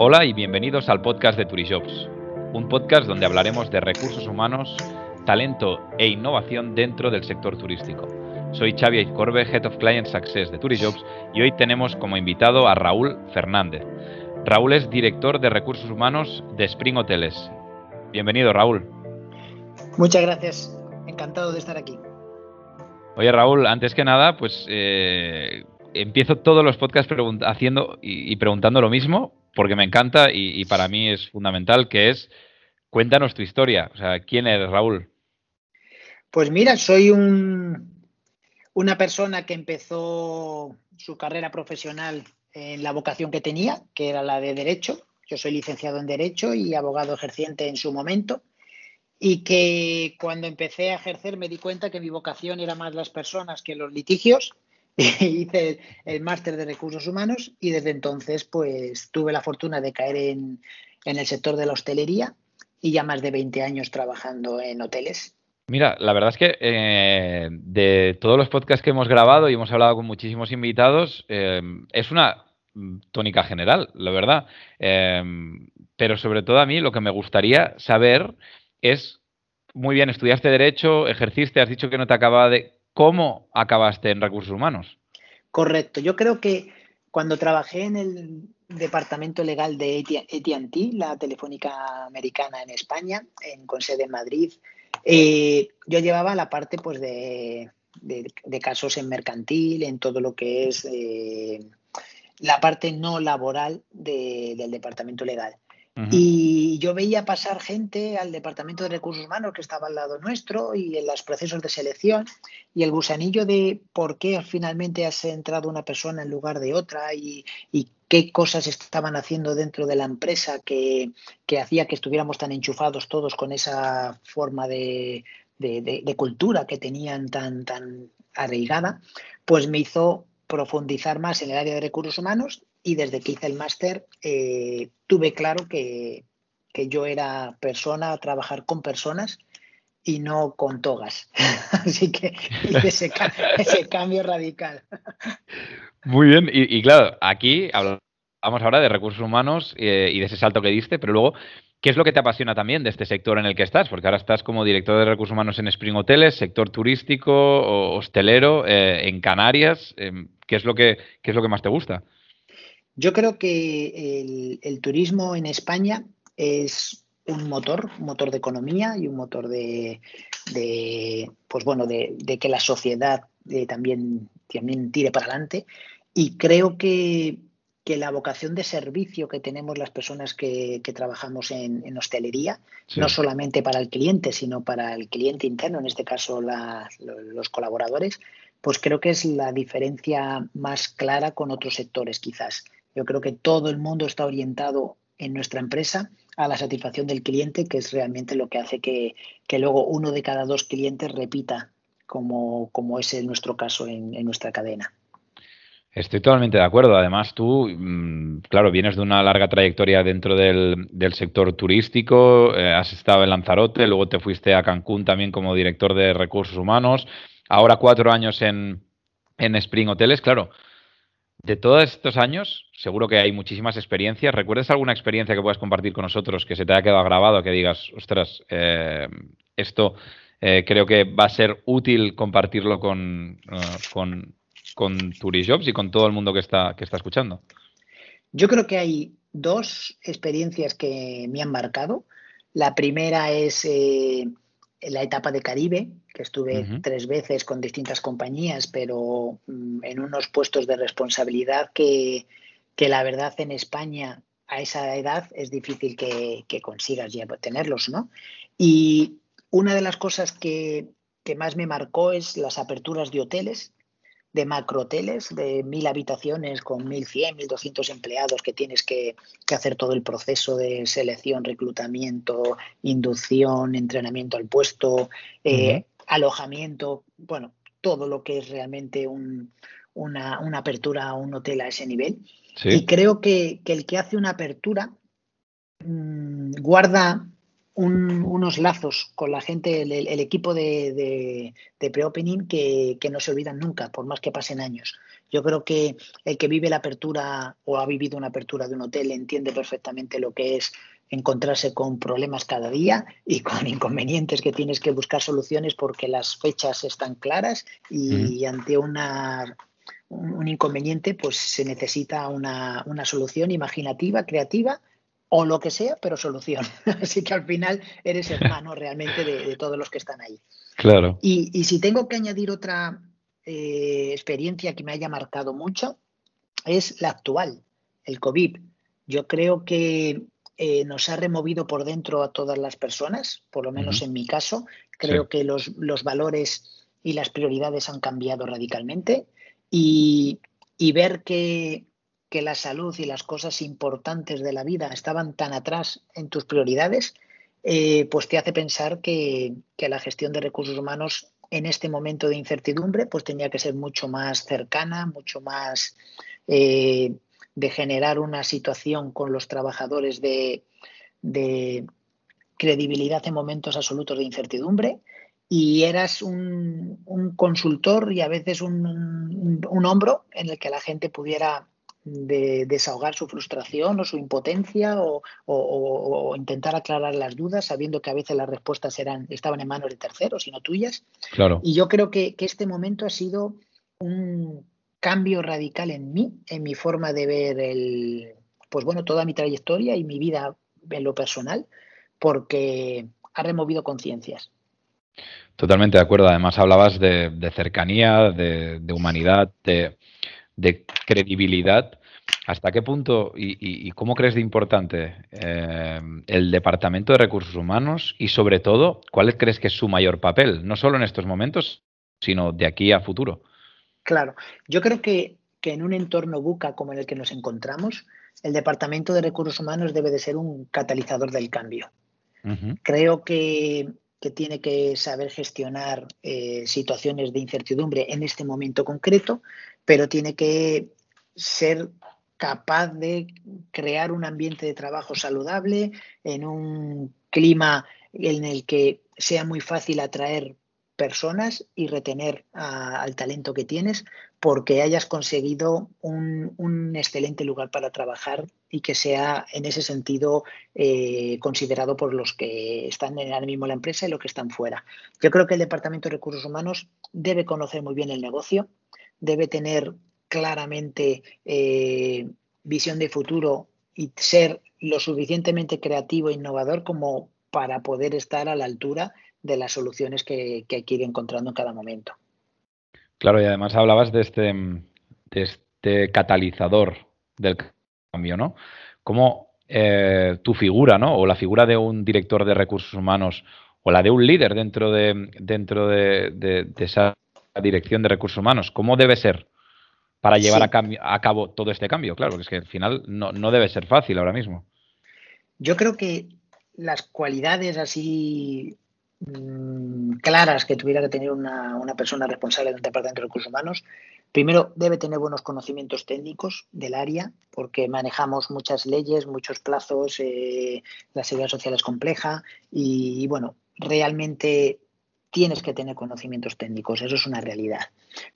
Hola y bienvenidos al podcast de Turijobs, un podcast donde hablaremos de recursos humanos, talento e innovación dentro del sector turístico. Soy Xavi Corbe, Head of Client Success de Turijobs y hoy tenemos como invitado a Raúl Fernández. Raúl es director de recursos humanos de Spring Hoteles. Bienvenido, Raúl. Muchas gracias, encantado de estar aquí. Oye, Raúl, antes que nada, pues eh, empiezo todos los podcasts haciendo y, preguntando lo mismo, porque me encanta y, para mí es fundamental, que es, cuéntanos tu historia. O sea, ¿quién eres, Raúl? Pues mira, soy un, una persona que empezó su carrera profesional en la vocación que tenía, que era la de Derecho. Yo soy licenciado en Derecho y abogado ejerciente en su momento. Y que cuando empecé a ejercer me di cuenta que mi vocación era más las personas que los litigios hice el, máster de recursos humanos y desde entonces pues tuve la fortuna de caer en, el sector de la hostelería y ya más de 20 años trabajando en hoteles. Mira, la verdad es que eh, de todos los podcasts que hemos grabado y hemos hablado con muchísimos invitados, eh, es una tónica general, la verdad. Eh, pero sobre todo a mí lo que me gustaría saber es, muy bien, estudiaste derecho, ejerciste, has dicho que no te acababa de... ¿Cómo acabaste en recursos humanos? Correcto. Yo creo que cuando trabajé en el departamento legal de ATT, la telefónica americana en España, en, con sede en Madrid, eh, yo llevaba la parte pues, de, casos en mercantil, en todo lo que es eh, la parte no laboral del departamento legal. Y yo veía pasar gente al Departamento de Recursos Humanos que estaba al lado nuestro y en los procesos de selección y el gusanillo de por qué finalmente has entrado una persona en lugar de otra y, qué cosas estaban haciendo dentro de la empresa que, hacía que estuviéramos tan enchufados todos con esa forma de, cultura que tenían tan, tan arraigada, pues me hizo profundizar más en el área de recursos humanos y desde que hice el máster eh, tuve claro que, yo era persona a trabajar con personas y no con togas. Así que hice ese, cambio radical. Muy bien, y, claro, aquí hablamos ahora de recursos humanos eh, y de ese salto que diste, pero luego, ¿qué es lo que te apasiona también de este sector en el que estás? Porque ahora estás como director de recursos humanos en Spring Hoteles, sector turístico, hostelero, eh, en Canarias. Em, ¿qué, es lo que, ¿Qué es lo que más te gusta? Yo creo que el, turismo en España es un motor, un motor de economía y un motor de, pues bueno, de, que la sociedad eh, también, también tire para adelante. Y creo que, la vocación de servicio que tenemos las personas que, trabajamos en, hostelería, no solamente para el cliente, sino para el cliente interno, en este caso los colaboradores, pues creo que es la diferencia más clara con otros sectores quizás. Yo creo que todo el mundo está orientado en nuestra empresa a la satisfacción del cliente, que es realmente lo que hace que, luego uno de cada dos clientes repita, como, como es nuestro caso en, nuestra cadena. Estoy totalmente de acuerdo. Además, tú, mm, claro, vienes de una larga trayectoria dentro del, sector turístico, eh, has estado en Lanzarote, luego te fuiste a Cancún también como director de recursos humanos, ahora cuatro años en, en Spring Hoteles. Claro, de todos estos años, seguro que hay muchísimas experiencias. ¿Recuerdas alguna experiencia que puedas compartir con nosotros que se te haya quedado grabado, que digas, ostras, eh, esto eh, creo que va a ser útil compartirlo con, uh, con, con Turijobs y con todo el mundo que está, que está escuchando? Yo creo que hay dos experiencias que me han marcado. La primera es la etapa de Caribe, que estuve tres veces con distintas compañías, pero mm, en unos puestos de responsabilidad que, la verdad en España a esa edad es difícil que, consigas ya tenerlos, ¿no? Y una de las cosas que, que más me marcó es las aperturas de hoteles de macrohoteles de mil habitaciones con mil cien, mil doscientos empleados que tienes que, hacer todo el proceso de selección, reclutamiento, inducción, entrenamiento al puesto, eh, alojamiento, bueno, todo lo que es realmente una, apertura a un hotel a ese nivel. Y creo que, el que hace una apertura mm, guarda unos lazos con la gente, el, equipo de, de, pre-opening que, no se olvidan nunca, por más que pasen años. Yo creo que el que vive la apertura o ha vivido una apertura de un hotel entiende perfectamente lo que es encontrarse con problemas cada día y con inconvenientes que tienes que buscar soluciones porque las fechas están claras y ante una, un, inconveniente pues se necesita una, una solución imaginativa, creativa o lo que sea, pero solución. Así que al final eres hermano realmente de, todos los que están ahí. Claro. Y, si tengo que añadir otra eh, experiencia que me haya marcado mucho, es la actual, el COVID. Yo creo que eh, nos ha removido por dentro a todas las personas, por lo menos en mi caso. Creo que los, los, valores y las prioridades han cambiado radicalmente. Y, y ver que que la salud y las cosas importantes de la vida estaban tan atrás en tus prioridades, eh, pues te hace pensar que, la gestión de recursos humanos en este momento de incertidumbre pues tenía que ser mucho más cercana, mucho más eh, de generar una situación con los trabajadores de, credibilidad en momentos absolutos de incertidumbre y eras un, consultor y a veces un, un, hombro en el que la gente pudiera de desahogar su frustración o su impotencia o, intentar aclarar las dudas sabiendo que a veces las respuestas eran, estaban en manos de terceros y no tuyas. Claro. Y yo creo que, este momento ha sido un cambio radical en mí, en mi forma de ver el, pues bueno, toda mi trayectoria y mi vida en lo personal, porque ha removido conciencias. Totalmente de acuerdo. Además hablabas de, cercanía, de, humanidad, de, de credibilidad ¿Hasta qué punto y, cómo crees de importante eh, el Departamento de Recursos Humanos y sobre todo, cuál crees que es su mayor papel, no solo en estos momentos, sino de aquí a futuro? Claro, yo creo que, en un entorno buca como en el que nos encontramos, el Departamento de Recursos Humanos debe de ser un catalizador del cambio. Creo que, tiene que saber gestionar eh, situaciones de incertidumbre en este momento concreto, pero tiene que ser capaz de crear un ambiente de trabajo saludable, en un clima en el que sea muy fácil atraer personas y retener al talento que tienes porque hayas conseguido un, excelente lugar para trabajar y que sea en ese sentido eh, considerado por los que están ahora mismo en la empresa y los que están fuera. Yo creo que el Departamento de Recursos Humanos debe conocer muy bien el negocio, debe tener claramente eh, visión de futuro y ser lo suficientemente creativo e innovador como para poder estar a la altura de las soluciones que, hay que ir encontrando en cada momento. Claro, y además hablabas de este, de este catalizador del cambio, ¿no? ¿Cómo eh, tu figura, ¿no? O la figura de un director de recursos humanos o la de un líder dentro de, dentro de esa dirección de recursos humanos, ¿cómo debe ser para llevar a, cabo todo este cambio, claro, porque es que al final no, debe ser fácil ahora mismo. Yo creo que las cualidades así mm, claras que tuviera que tener una, persona responsable de un departamento de recursos humanos, primero debe tener buenos conocimientos técnicos del área, porque manejamos muchas leyes, muchos plazos, eh, la seguridad social es compleja y, bueno, realmente tienes que tener conocimientos técnicos, eso es una realidad.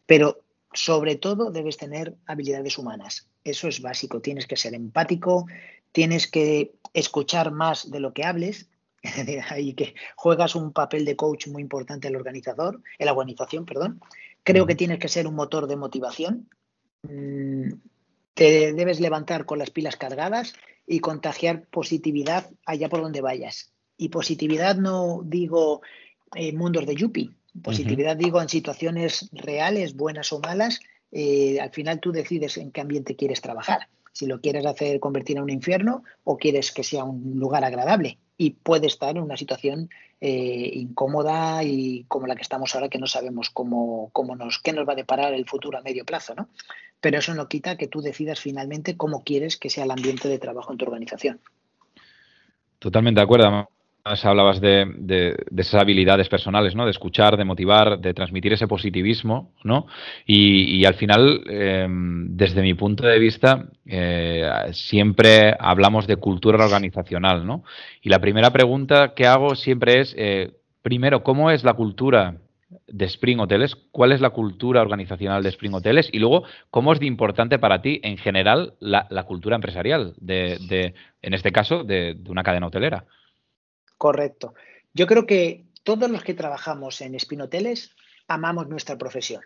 Pero sobre todo debes tener habilidades humanas. Eso es básico. Tienes que ser empático, tienes que escuchar más de lo que hables. Ahí que juegas un papel de coach muy importante el organizador, en la organización, perdón. Creo que tienes que ser un motor de motivación. Mm, te debes levantar con las pilas cargadas y contagiar positividad allá por donde vayas. Y positividad no digo eh, mundos de Yuppie, Positividad, digo, en situaciones reales, buenas o malas, eh, al final tú decides en qué ambiente quieres trabajar. Si lo quieres hacer convertir en un infierno o quieres que sea un lugar agradable. Y puede estar en una situación eh, incómoda y como la que estamos ahora, que no sabemos cómo, cómo nos, qué nos va a deparar el futuro a medio plazo, ¿no? Pero eso no quita que tú decidas finalmente cómo quieres que sea el ambiente de trabajo en tu organización. Totalmente de acuerdo. Hablabas de, esas habilidades personales, ¿no? De escuchar, de motivar, de transmitir ese positivismo, ¿no? Y, al final, em, desde mi punto de vista, eh, siempre hablamos de cultura organizacional, ¿no? Y la primera pregunta que hago siempre es, eh, primero, ¿cómo es la cultura de Spring Hoteles? ¿Cuál es la cultura organizacional de Spring Hoteles? Y luego, ¿cómo es de importante para ti en general la, cultura empresarial de, en este caso, de una cadena hotelera? Correcto. Yo creo que todos los que trabajamos en Spinoteles amamos nuestra profesión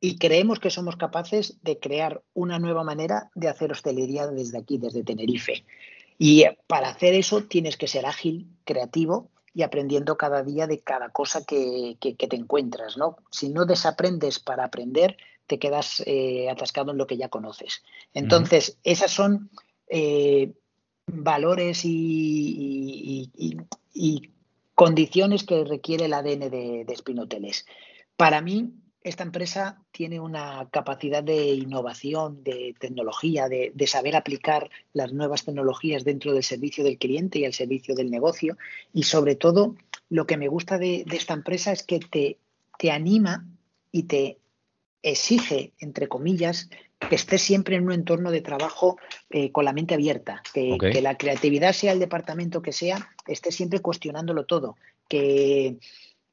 y creemos que somos capaces de crear una nueva manera de hacer hostelería desde aquí, desde Tenerife. Y para hacer eso tienes que ser ágil, creativo y aprendiendo cada día de cada cosa que, te encuentras. ¿no? Si no desaprendes para aprender, te quedas eh, atascado en lo que ya conoces. Entonces, esas son eh, valores y, condiciones que requiere el ADN de, de Spinoteles. Para mí, esta empresa tiene una capacidad de innovación, de tecnología, de, saber aplicar las nuevas tecnologías dentro del servicio del cliente y al servicio del negocio. Y sobre todo, lo que me gusta de, esta empresa es que te, te anima y te exige, entre comillas, que estés siempre en un entorno de trabajo eh, con la mente abierta, que, la creatividad sea el departamento que sea, esté siempre cuestionándolo todo, que,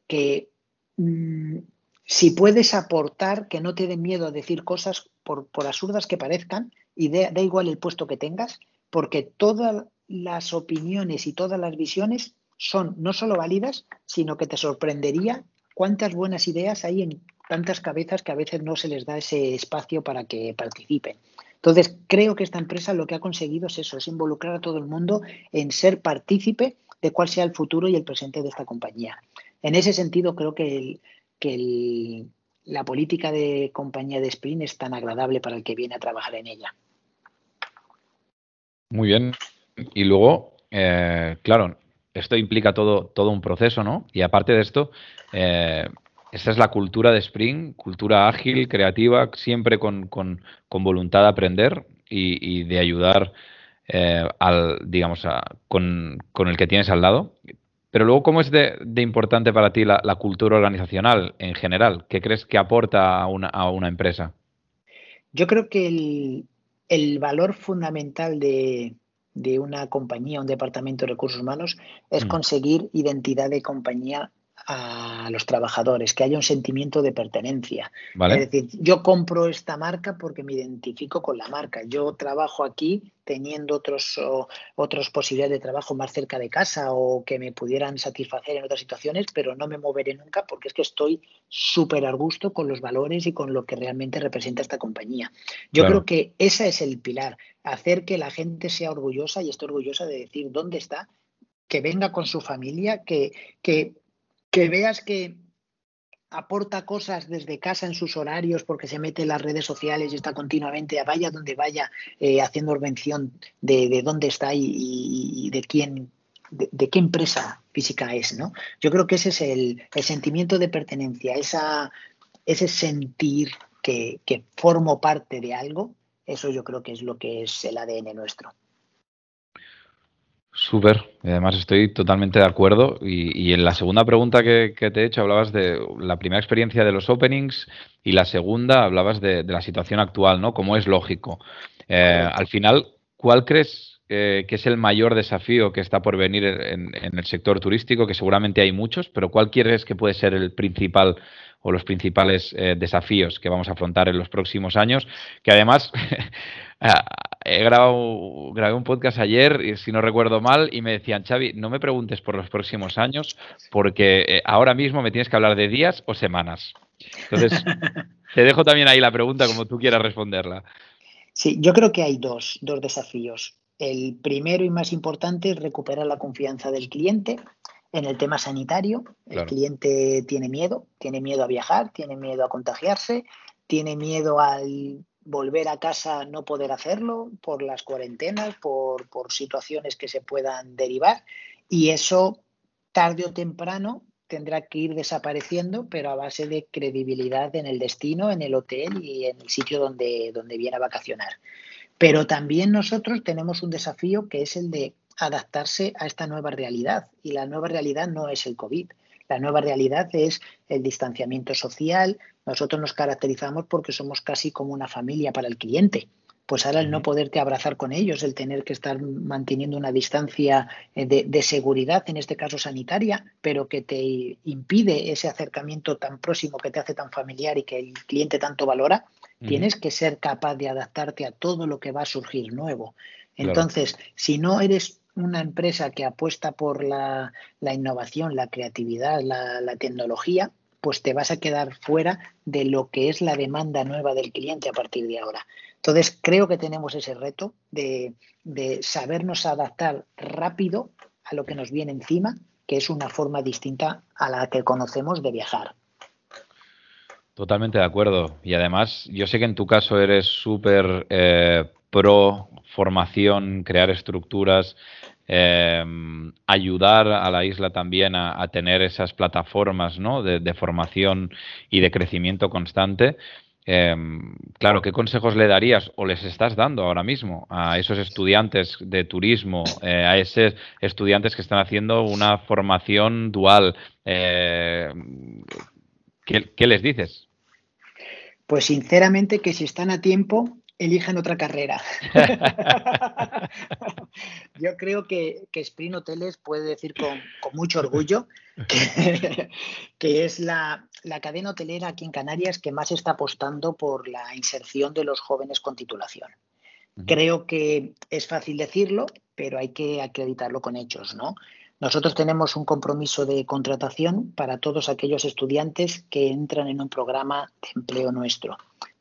que mm, si puedes aportar, que no te dé miedo a decir cosas por, absurdas que parezcan, y da igual el puesto que tengas, porque todas las opiniones y todas las visiones son no solo válidas, sino que te sorprendería cuántas buenas ideas hay en tantas cabezas que a veces no se les da ese espacio para que participen. Entonces, creo que esta empresa lo que ha conseguido es eso, es involucrar a todo el mundo en ser partícipe de cuál sea el futuro y el presente de esta compañía. En ese sentido, creo que, la política de compañía de Sprint es tan agradable para el que viene a trabajar en ella. Muy bien. Y luego, eh, claro, esto implica todo, todo un proceso, ¿no? Y aparte de esto, eh, esta es la cultura de Spring, cultura ágil, creativa, siempre con, voluntad de aprender y, de ayudar eh, al, digamos, con, el que tienes al lado. Pero luego, ¿cómo es de, importante para ti la, cultura organizacional en general? ¿Qué crees que aporta a una, empresa? Yo creo que el, valor fundamental de, una compañía, un departamento de recursos humanos, es mm. conseguir identidad de compañía a los trabajadores, que haya un sentimiento de pertenencia. Es decir, yo compro esta marca porque me identifico con la marca. Yo trabajo aquí teniendo otros, otras posibilidades de trabajo más cerca de casa o que me pudieran satisfacer en otras situaciones, pero no me moveré nunca porque es que estoy súper a gusto con los valores y con lo que realmente representa esta compañía. Yo creo que ese es el pilar, hacer que la gente sea orgullosa y esté orgullosa de decir dónde está, que venga con su familia, que, que que veas que aporta cosas desde casa en sus horarios porque se mete en las redes sociales y está continuamente, vaya donde vaya, eh, haciendo mención de, dónde está y, de quién, de, qué empresa física es, ¿no? Yo creo que ese es el, sentimiento de pertenencia, esa, ese sentir que, que formo parte de algo, eso yo creo que es lo que es el ADN nuestro. Súper, además estoy totalmente de acuerdo. Y, en la segunda pregunta que, te he hecho hablabas de la primera experiencia de los openings y la segunda hablabas de, la situación actual, ¿no? Como es lógico. Eh, al final, ¿cuál crees que es el mayor desafío que está por venir en, el sector turístico? Que seguramente hay muchos, pero ¿cuál crees que puede ser el principal o los principales eh, desafíos que vamos a afrontar en los próximos años? Que además he grabado grabé un podcast ayer, si no recuerdo mal, y me decían, Xavi, no me preguntes por los próximos años, porque eh, ahora mismo me tienes que hablar de días o semanas. Entonces, te dejo también ahí la pregunta como tú quieras responderla. Sí, yo creo que hay dos, dos desafíos. El primero y más importante es recuperar la confianza del cliente en el tema sanitario. El cliente tiene miedo, tiene miedo a viajar, tiene miedo a contagiarse, tiene miedo al volver a casa no poder hacerlo por las cuarentenas, por, situaciones que se puedan derivar y eso tarde o temprano tendrá que ir desapareciendo, pero a base de credibilidad en el destino, en el hotel y en el sitio donde, donde viene a vacacionar. Pero también nosotros tenemos un desafío que es el de adaptarse a esta nueva realidad. Y la nueva realidad no es el COVID. La nueva realidad es el distanciamiento social. Nosotros nos caracterizamos porque somos casi como una familia para el cliente pues ahora el no poderte abrazar con ellos, el tener que estar manteniendo una distancia eh, de, seguridad, en este caso sanitaria, pero que te impide ese acercamiento tan próximo que te hace tan familiar y que el cliente tanto valora, tienes que ser capaz de adaptarte a todo lo que va a surgir nuevo. Entonces, si no eres una empresa que apuesta por la, innovación, la creatividad, la tecnología, pues te vas a quedar fuera de lo que es la demanda nueva del cliente a partir de ahora. Entonces, creo que tenemos ese reto de, sabernos adaptar rápido a lo que nos viene encima, que es una forma distinta a la que conocemos de viajar. Totalmente de acuerdo. Y además, yo sé que en tu caso eres súper eh, pro formación, crear estructuras, eh, ayudar a la isla también a, tener esas plataformas ¿no? de, formación y de crecimiento constante. Em, claro, ¿qué consejos le darías o les estás dando ahora mismo a esos estudiantes de turismo, eh, a esos estudiantes que están haciendo una formación dual? Eh, ¿qué, les dices? Pues sinceramente que si están a tiempo, elijan otra carrera. Yo creo que, que, Sprint Hoteles puede decir con, mucho orgullo que, es la, cadena hotelera aquí en Canarias que más está apostando por la inserción de los jóvenes con titulación. Creo que es fácil decirlo, pero hay que acreditarlo con hechos, ¿no? Nosotros tenemos un compromiso de contratación para todos aquellos estudiantes que entran en un programa de empleo nuestro,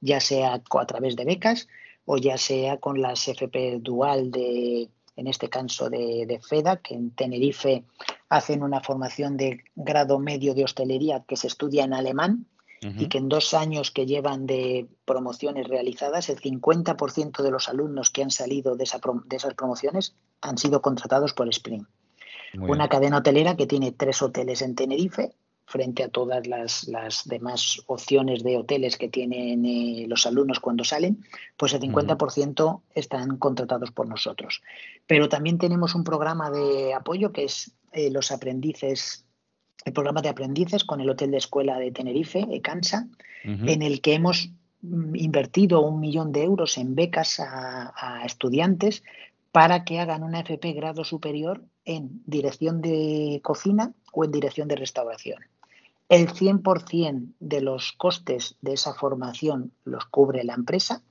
ya sea a través de becas o ya sea con las FP Dual de, en este caso de, FEDA, que en Tenerife hacen una formación de grado medio de hostelería que se estudia en alemán y que en dos años que llevan de promociones realizadas, el 50% de los alumnos que han salido de, de esas promociones han sido contratados por Spring. Una cadena hotelera que tiene tres hoteles en Tenerife, frente a todas las, demás opciones de hoteles que tienen eh, los alumnos cuando salen, pues el 50% están contratados por nosotros. Pero también tenemos un programa de apoyo que es eh, los aprendices, el programa de aprendices con el Hotel de Escuela de Tenerife, ECANSA, en el que hemos mm, invertido un millón de euros en becas a estudiantes para que hagan una FP grado superior en dirección de cocina o en dirección de restauración. El 100% de los costes de esa formación los cubre la empresa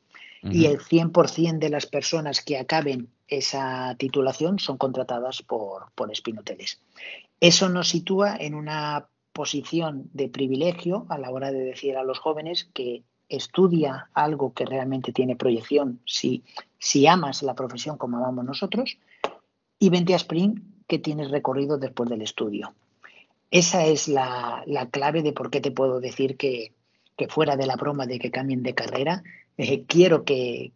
y el 100% de las personas que acaben esa titulación son contratadas por, por Spinoteles. Eso nos sitúa en una posición de privilegio a la hora de decir a los jóvenes que estudia algo que realmente tiene proyección, si, si amas la profesión como amamos nosotros, y vente a Spring que tienes recorrido después del estudio. Esa es la, clave de por qué te puedo decir que, fuera de la broma de que cambien de carrera, eh, quiero que,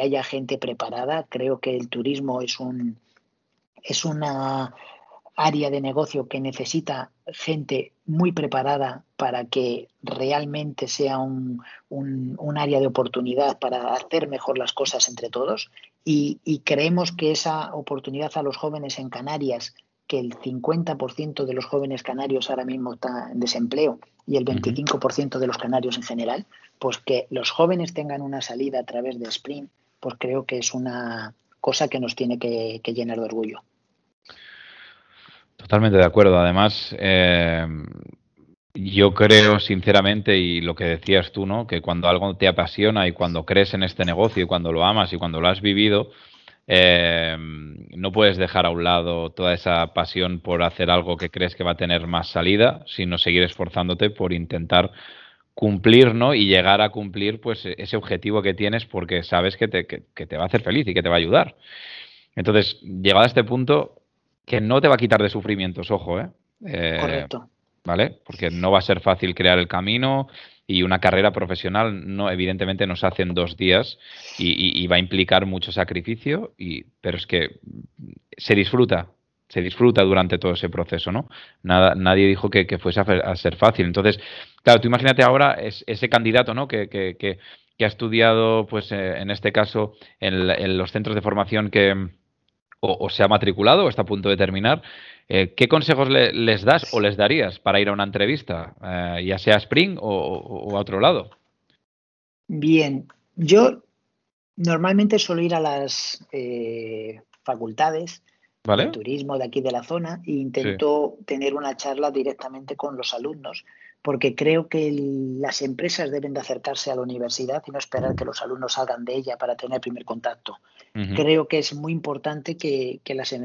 haya gente preparada. Creo que el turismo es, un, es una área de negocio que necesita gente muy preparada para que realmente sea un, área de oportunidad para hacer mejor las cosas entre todos y, creemos que esa oportunidad a los jóvenes en Canarias, que el 50% de los jóvenes canarios ahora mismo está en desempleo y el 25% de los canarios en general, pues que los jóvenes tengan una salida a través de Sprint, pues creo que es una cosa que nos tiene que llenar de orgullo. Totalmente de acuerdo. Además, eh, yo creo sinceramente, y lo que decías tú, ¿no? Que cuando algo te apasiona y cuando crees en este negocio y cuando lo amas y cuando lo has vivido, eh, no puedes dejar a un lado toda esa pasión por hacer algo que crees que va a tener más salida, sino seguir esforzándote por intentar cumplir, ¿no? Y llegar a cumplir, pues, ese objetivo que tienes porque sabes que te, que te va a hacer feliz y que te va a ayudar. Entonces, llegado a este punto, que no te va a quitar de sufrimientos, ojo, ¿eh? eh Correcto. ¿Vale? Porque no va a ser fácil crear el camino y una carrera profesional no evidentemente no se hace en dos días y, va a implicar mucho sacrificio, y, pero es que se disfruta, se disfruta durante todo ese proceso, ¿no? Nada, nadie dijo que, fuese a, ser fácil. Entonces, claro, tú imagínate ahora ese candidato, ¿no? Que, que, ha estudiado, pues eh, en este caso, en los centros de formación que o, se ha matriculado o está a punto de terminar, eh, ¿qué consejos les das o les darías para ir a una entrevista, eh, ya sea a Spring o, a otro lado? Bien, yo normalmente suelo ir a las facultades de turismo de aquí de la zona e intento tener una charla directamente con los alumnos porque creo que las empresas deben de acercarse a la universidad y no esperar que los alumnos salgan de ella para tener primer contacto. Creo que es muy importante que,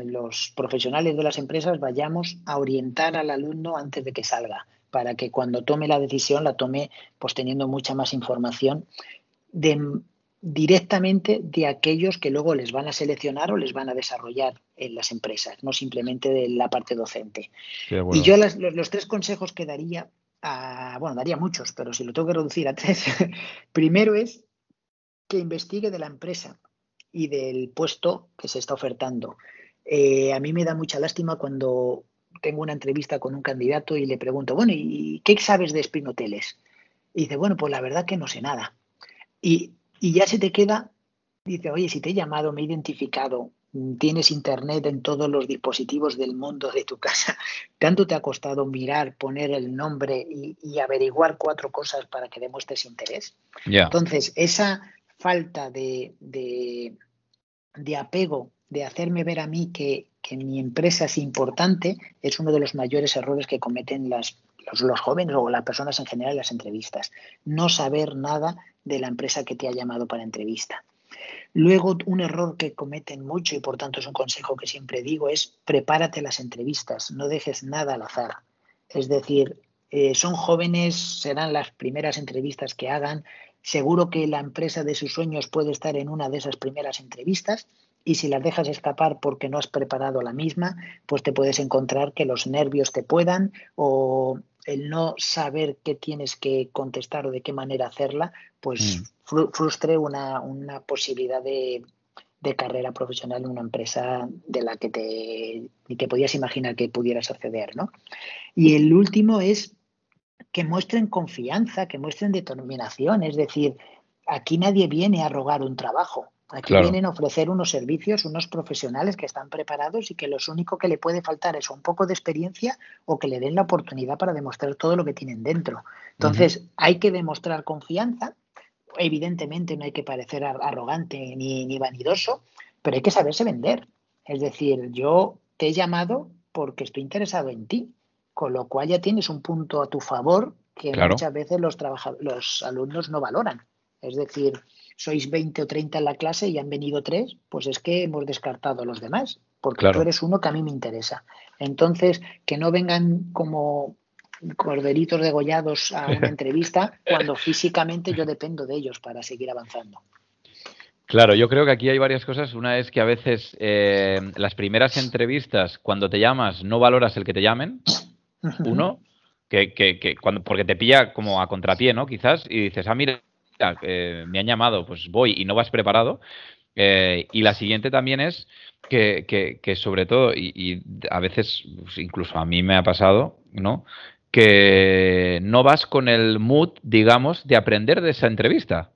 los profesionales de las empresas vayamos a orientar al alumno antes de que salga, para que cuando tome la decisión la tome pues teniendo mucha más información directamente de aquellos que luego les van a seleccionar o les van a desarrollar en las empresas, no simplemente de la parte docente. Y yo los, tres consejos que daría bueno, daría muchos, pero si lo tengo que reducir a tres, primero es que investigue de la empresa y del puesto que se está ofertando. Eh, a mí me da mucha lástima cuando tengo una entrevista con un candidato y le pregunto, bueno, ¿y qué sabes de Spin Hoteles? Y dice, bueno, pues la verdad que no sé nada. Y, y ya se te queda, dice, oye, si te he llamado, me he identificado, tienes internet en todos los dispositivos del mundo de tu casa. ¿Tanto te ha costado mirar, poner el nombre y, averiguar cuatro cosas para que demuestres interés? Entonces, esa falta de, apego, de hacerme ver a mí que, mi empresa es importante, es uno de los mayores errores que cometen los, los jóvenes o las personas en general en las entrevistas. No saber nada de la empresa que te ha llamado para entrevista. Luego, un error que cometen mucho y por tanto es un consejo que siempre digo es prepárate las entrevistas, no dejes nada al azar. Es decir, eh, son jóvenes, serán las primeras entrevistas que hagan, seguro que la empresa de sus sueños puede estar en una de esas primeras entrevistas y si las dejas escapar porque no has preparado la misma, pues te puedes encontrar que los nervios te puedan o el no saber qué tienes que contestar o de qué manera hacerla, pues mm. frustre una, posibilidad de, carrera profesional en una empresa de la que te, te podías imaginar que pudieras acceder, ¿no? Y el último es que muestren confianza, que muestren determinación, es decir, aquí nadie viene a rogar un trabajo, Aquí vienen a ofrecer unos servicios, unos profesionales que están preparados y que lo único que le puede faltar es un poco de experiencia o que le den la oportunidad para demostrar todo lo que tienen dentro. Entonces, hay que demostrar confianza. Evidentemente no hay que parecer arrogante ni, ni vanidoso, pero hay que saberse vender. Es decir, yo te he llamado porque estoy interesado en ti, con lo cual ya tienes un punto a tu favor que muchas veces los, los alumnos no valoran. Es decir, sois 20 o 30 en la clase y han venido tres, pues es que hemos descartado a los demás, porque tú eres uno que a mí me interesa. Entonces, que no vengan como corderitos degollados a una entrevista cuando físicamente yo dependo de ellos para seguir avanzando. Claro, yo creo que aquí hay varias cosas. Una es que a veces eh, las primeras entrevistas, cuando te llamas, no valoras el que te llamen. Uno, que, que, que, cuando, porque te pilla como a contrapié, ¿no? Quizás, y dices, ah, mira, eh, me han llamado, pues voy y no vas preparado. Eh, y la siguiente también es que, sobre todo, y, a veces pues, incluso a mí me ha pasado, ¿no? Que no vas con el mood, digamos, de aprender de esa entrevista.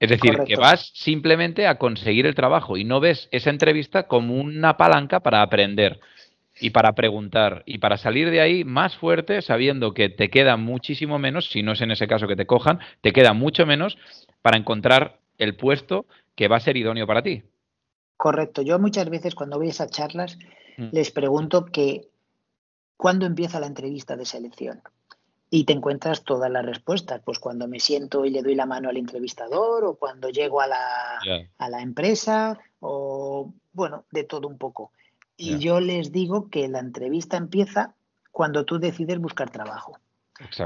Es decir, que vas simplemente a conseguir el trabajo y no ves esa entrevista como una palanca para aprender y para preguntar y para salir de ahí más fuerte sabiendo que te queda muchísimo menos, si no es en ese caso que te cojan, te queda mucho menos para encontrar el puesto que va a ser idóneo para ti. Correcto. Yo muchas veces cuando voy a esas charlas mm. les pregunto que cuándo empieza la entrevista de selección y te encuentras todas las respuestas, pues cuando me siento y le doy la mano al entrevistador o cuando llego a la, a la empresa o bueno, de todo un poco. Y yo les digo que la entrevista empieza cuando tú decides buscar trabajo.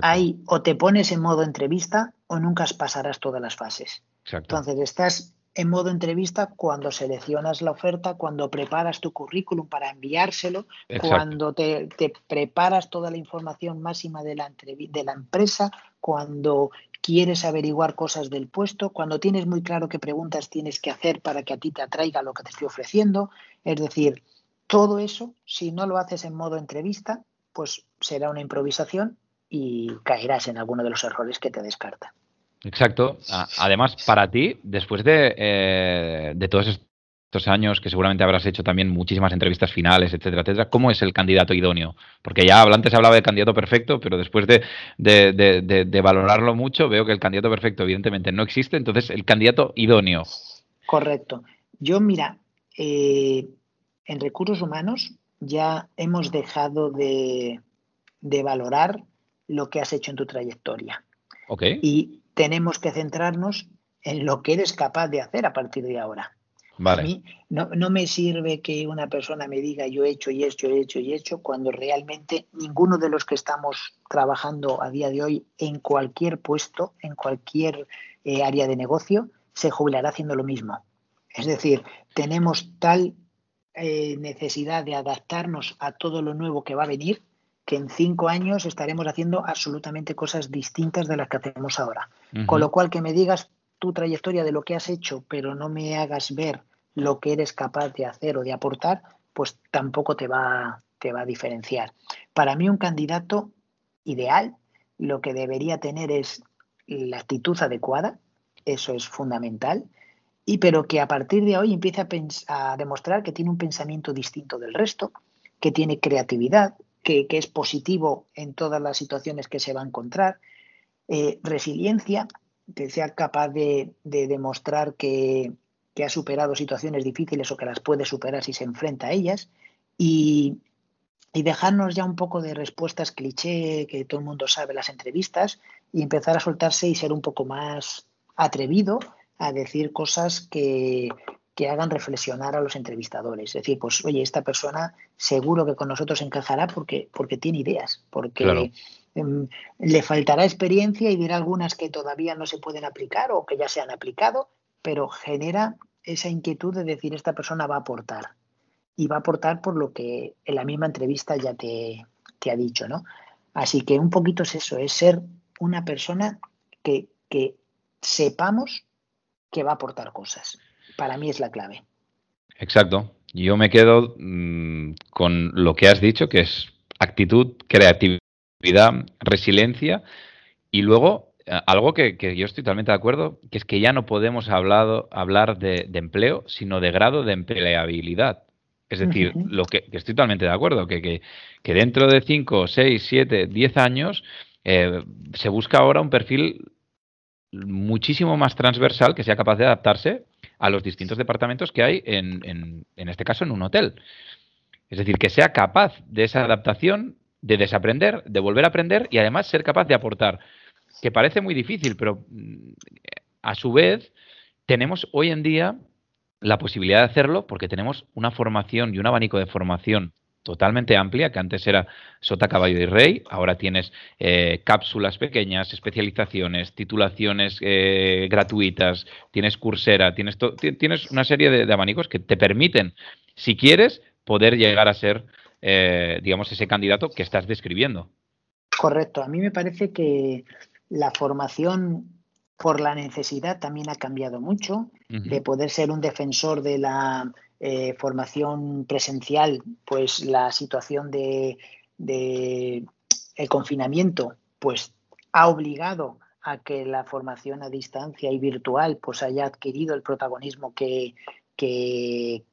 Ahí o te pones en modo entrevista o nunca pasarás todas las fases. Entonces estás en modo entrevista cuando seleccionas la oferta, cuando preparas tu currículum para enviárselo, cuando te, preparas toda la información máxima de la, de la empresa, cuando quieres averiguar cosas del puesto, cuando tienes muy claro qué preguntas tienes que hacer para que a ti te atraiga lo que te estoy ofreciendo. Es decir, todo eso, si no lo haces en modo entrevista, pues será una improvisación y caerás en alguno de los errores que te descarta. Exacto. Además, para ti, después de, eh, de todos estos años, que seguramente habrás hecho también muchísimas entrevistas finales, etcétera, etcétera, ¿cómo es el candidato idóneo? Porque ya antes hablaba de candidato perfecto, pero después de, de, valorarlo mucho, veo que el candidato perfecto evidentemente no existe, entonces el candidato idóneo. Correcto. Yo, mira, eh, en recursos humanos ya hemos dejado de, valorar lo que has hecho en tu trayectoria. Okay. Y tenemos que centrarnos en lo que eres capaz de hacer a partir de ahora. A mí no, no, me sirve que una persona me diga yo he hecho y he hecho, he hecho y he hecho, cuando realmente ninguno de los que estamos trabajando a día de hoy en cualquier puesto, en cualquier eh, área de negocio, se jubilará haciendo lo mismo. Es decir, tenemos tal eh, necesidad de adaptarnos a todo lo nuevo que va a venir que en cinco años estaremos haciendo absolutamente cosas distintas de las que hacemos ahora. Con lo cual, que me digas tu trayectoria de lo que has hecho, pero no me hagas ver lo que eres capaz de hacer o de aportar, pues tampoco te va, te va a diferenciar. Para mí un candidato ideal lo que debería tener es la actitud adecuada, eso es fundamental, y pero que a partir de hoy empiece a, demostrar que tiene un pensamiento distinto del resto, que tiene creatividad, que, es positivo en todas las situaciones que se va a encontrar, eh, resiliencia, que sea capaz de demostrar que, que ha superado situaciones difíciles o que las puede superar si se enfrenta a ellas y, dejarnos ya un poco de respuestas cliché que todo el mundo sabe las entrevistas y empezar a soltarse y ser un poco más atrevido a decir cosas que, hagan reflexionar a los entrevistadores. Es decir, pues oye, esta persona seguro que con nosotros encajará porque, porque tiene ideas, porque em, le faltará experiencia y dirá algunas que todavía no se pueden aplicar o que ya se han aplicado, pero genera esa inquietud de decir esta persona va a aportar. Y va a aportar por lo que en la misma entrevista ya te, ha dicho, ¿no? Así que un poquito es eso, es ser una persona que, sepamos que va a aportar cosas. Para mí es la clave. Exacto. Yo me quedo mm, con lo que has dicho, que es actitud, creatividad, resiliencia y luego algo que, yo estoy totalmente de acuerdo, que es que ya no podemos hablar de, empleo, sino de grado de empleabilidad. Es decir, lo que, estoy totalmente de acuerdo, que, dentro de 5, 6, 7, 10 años eh, se busca ahora un perfil muchísimo más transversal que sea capaz de adaptarse a los distintos departamentos que hay en, en este caso en un hotel. Es decir, que sea capaz de esa adaptación, de desaprender, de volver a aprender y además ser capaz de aportar que parece muy difícil, pero mm, a su vez tenemos hoy en día la posibilidad de hacerlo porque tenemos una formación y un abanico de formación totalmente amplia, que antes era sota, caballo y rey, ahora tienes eh, cápsulas pequeñas, especializaciones, titulaciones eh, gratuitas, tienes cursera, tienes, tienes una serie de, abanicos que te permiten, si quieres, poder llegar a ser, eh, digamos, ese candidato que estás describiendo. Correcto, a mí me parece que la formación por la necesidad también ha cambiado mucho, de poder ser un defensor de la eh, formación presencial, pues la situación de, el confinamiento, pues ha obligado a que la formación a distancia y virtual pues haya adquirido el protagonismo que, que,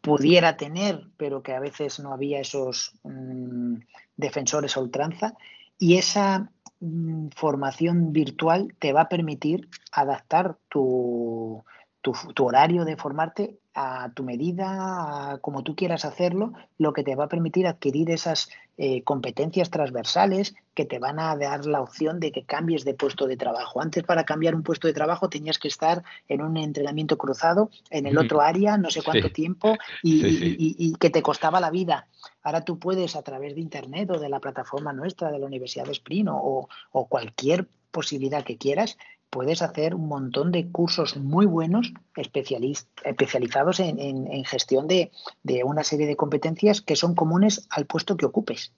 pudiera tener, pero que a veces no había esos mm, defensores a ultranza. Y esa Mm, formación virtual te va a permitir adaptar tu, tu, horario de formarte a tu medida, a como tú quieras hacerlo, lo que te va a permitir adquirir esas eh, competencias transversales que te van a dar la opción de que cambies de puesto de trabajo. Antes para cambiar un puesto de trabajo tenías que estar en un entrenamiento cruzado en el otro área, no sé cuánto tiempo, y, que te costaba la vida. Ahora tú puedes a través de Internet o de la plataforma nuestra de la Universidad de Sprint o, o cualquier posibilidad que quieras, puedes hacer un montón de cursos muy buenos especializados en, gestión de, una serie de competencias que son comunes al puesto que ocupes.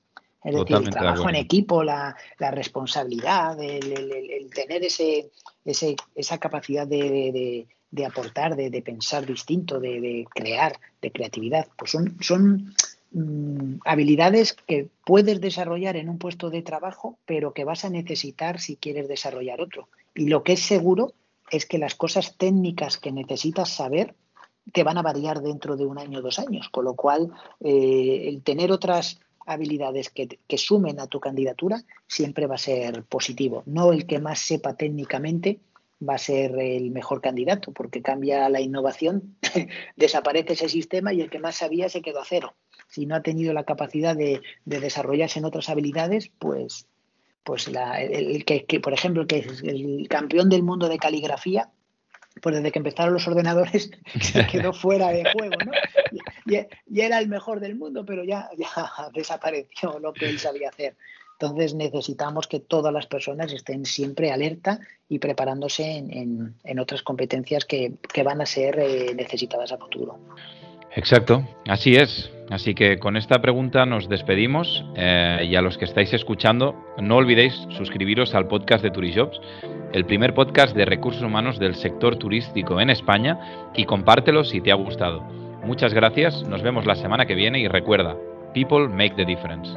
Es decir, el trabajo en equipo, la, responsabilidad, el, tener ese, esa capacidad de, aportar, de, pensar distinto, de, crear, de creatividad, pues son, son mm, habilidades que puedes desarrollar en un puesto de trabajo, pero que vas a necesitar si quieres desarrollar otro. Y lo que es seguro es que las cosas técnicas que necesitas saber que van a variar dentro de un año o dos años, con lo cual eh, el tener otras habilidades que, que, sumen a tu candidatura siempre va a ser positivo, no el que más sepa técnicamente va a ser el mejor candidato, porque cambia la innovación, desaparece ese sistema y el que más sabía se quedó a cero. Si no ha tenido la capacidad de, desarrollarse en otras habilidades, pues, pues el, que, por ejemplo, que es el campeón del mundo de caligrafía, pues desde que empezaron los ordenadores se quedó fuera de juego, ¿no? Y, era el mejor del mundo, pero ya, ya desapareció lo que él sabía hacer. Entonces necesitamos que todas las personas estén siempre alerta y preparándose en, otras competencias que, van a ser eh, necesitadas a futuro. Exacto, así es. Así que con esta pregunta nos despedimos eh, y a los que estáis escuchando, no olvidéis suscribiros al podcast de Turijobs, el primer podcast de recursos humanos del sector turístico en España y compártelo si te ha gustado. Muchas gracias, nos vemos la semana que viene y recuerda, people make the difference.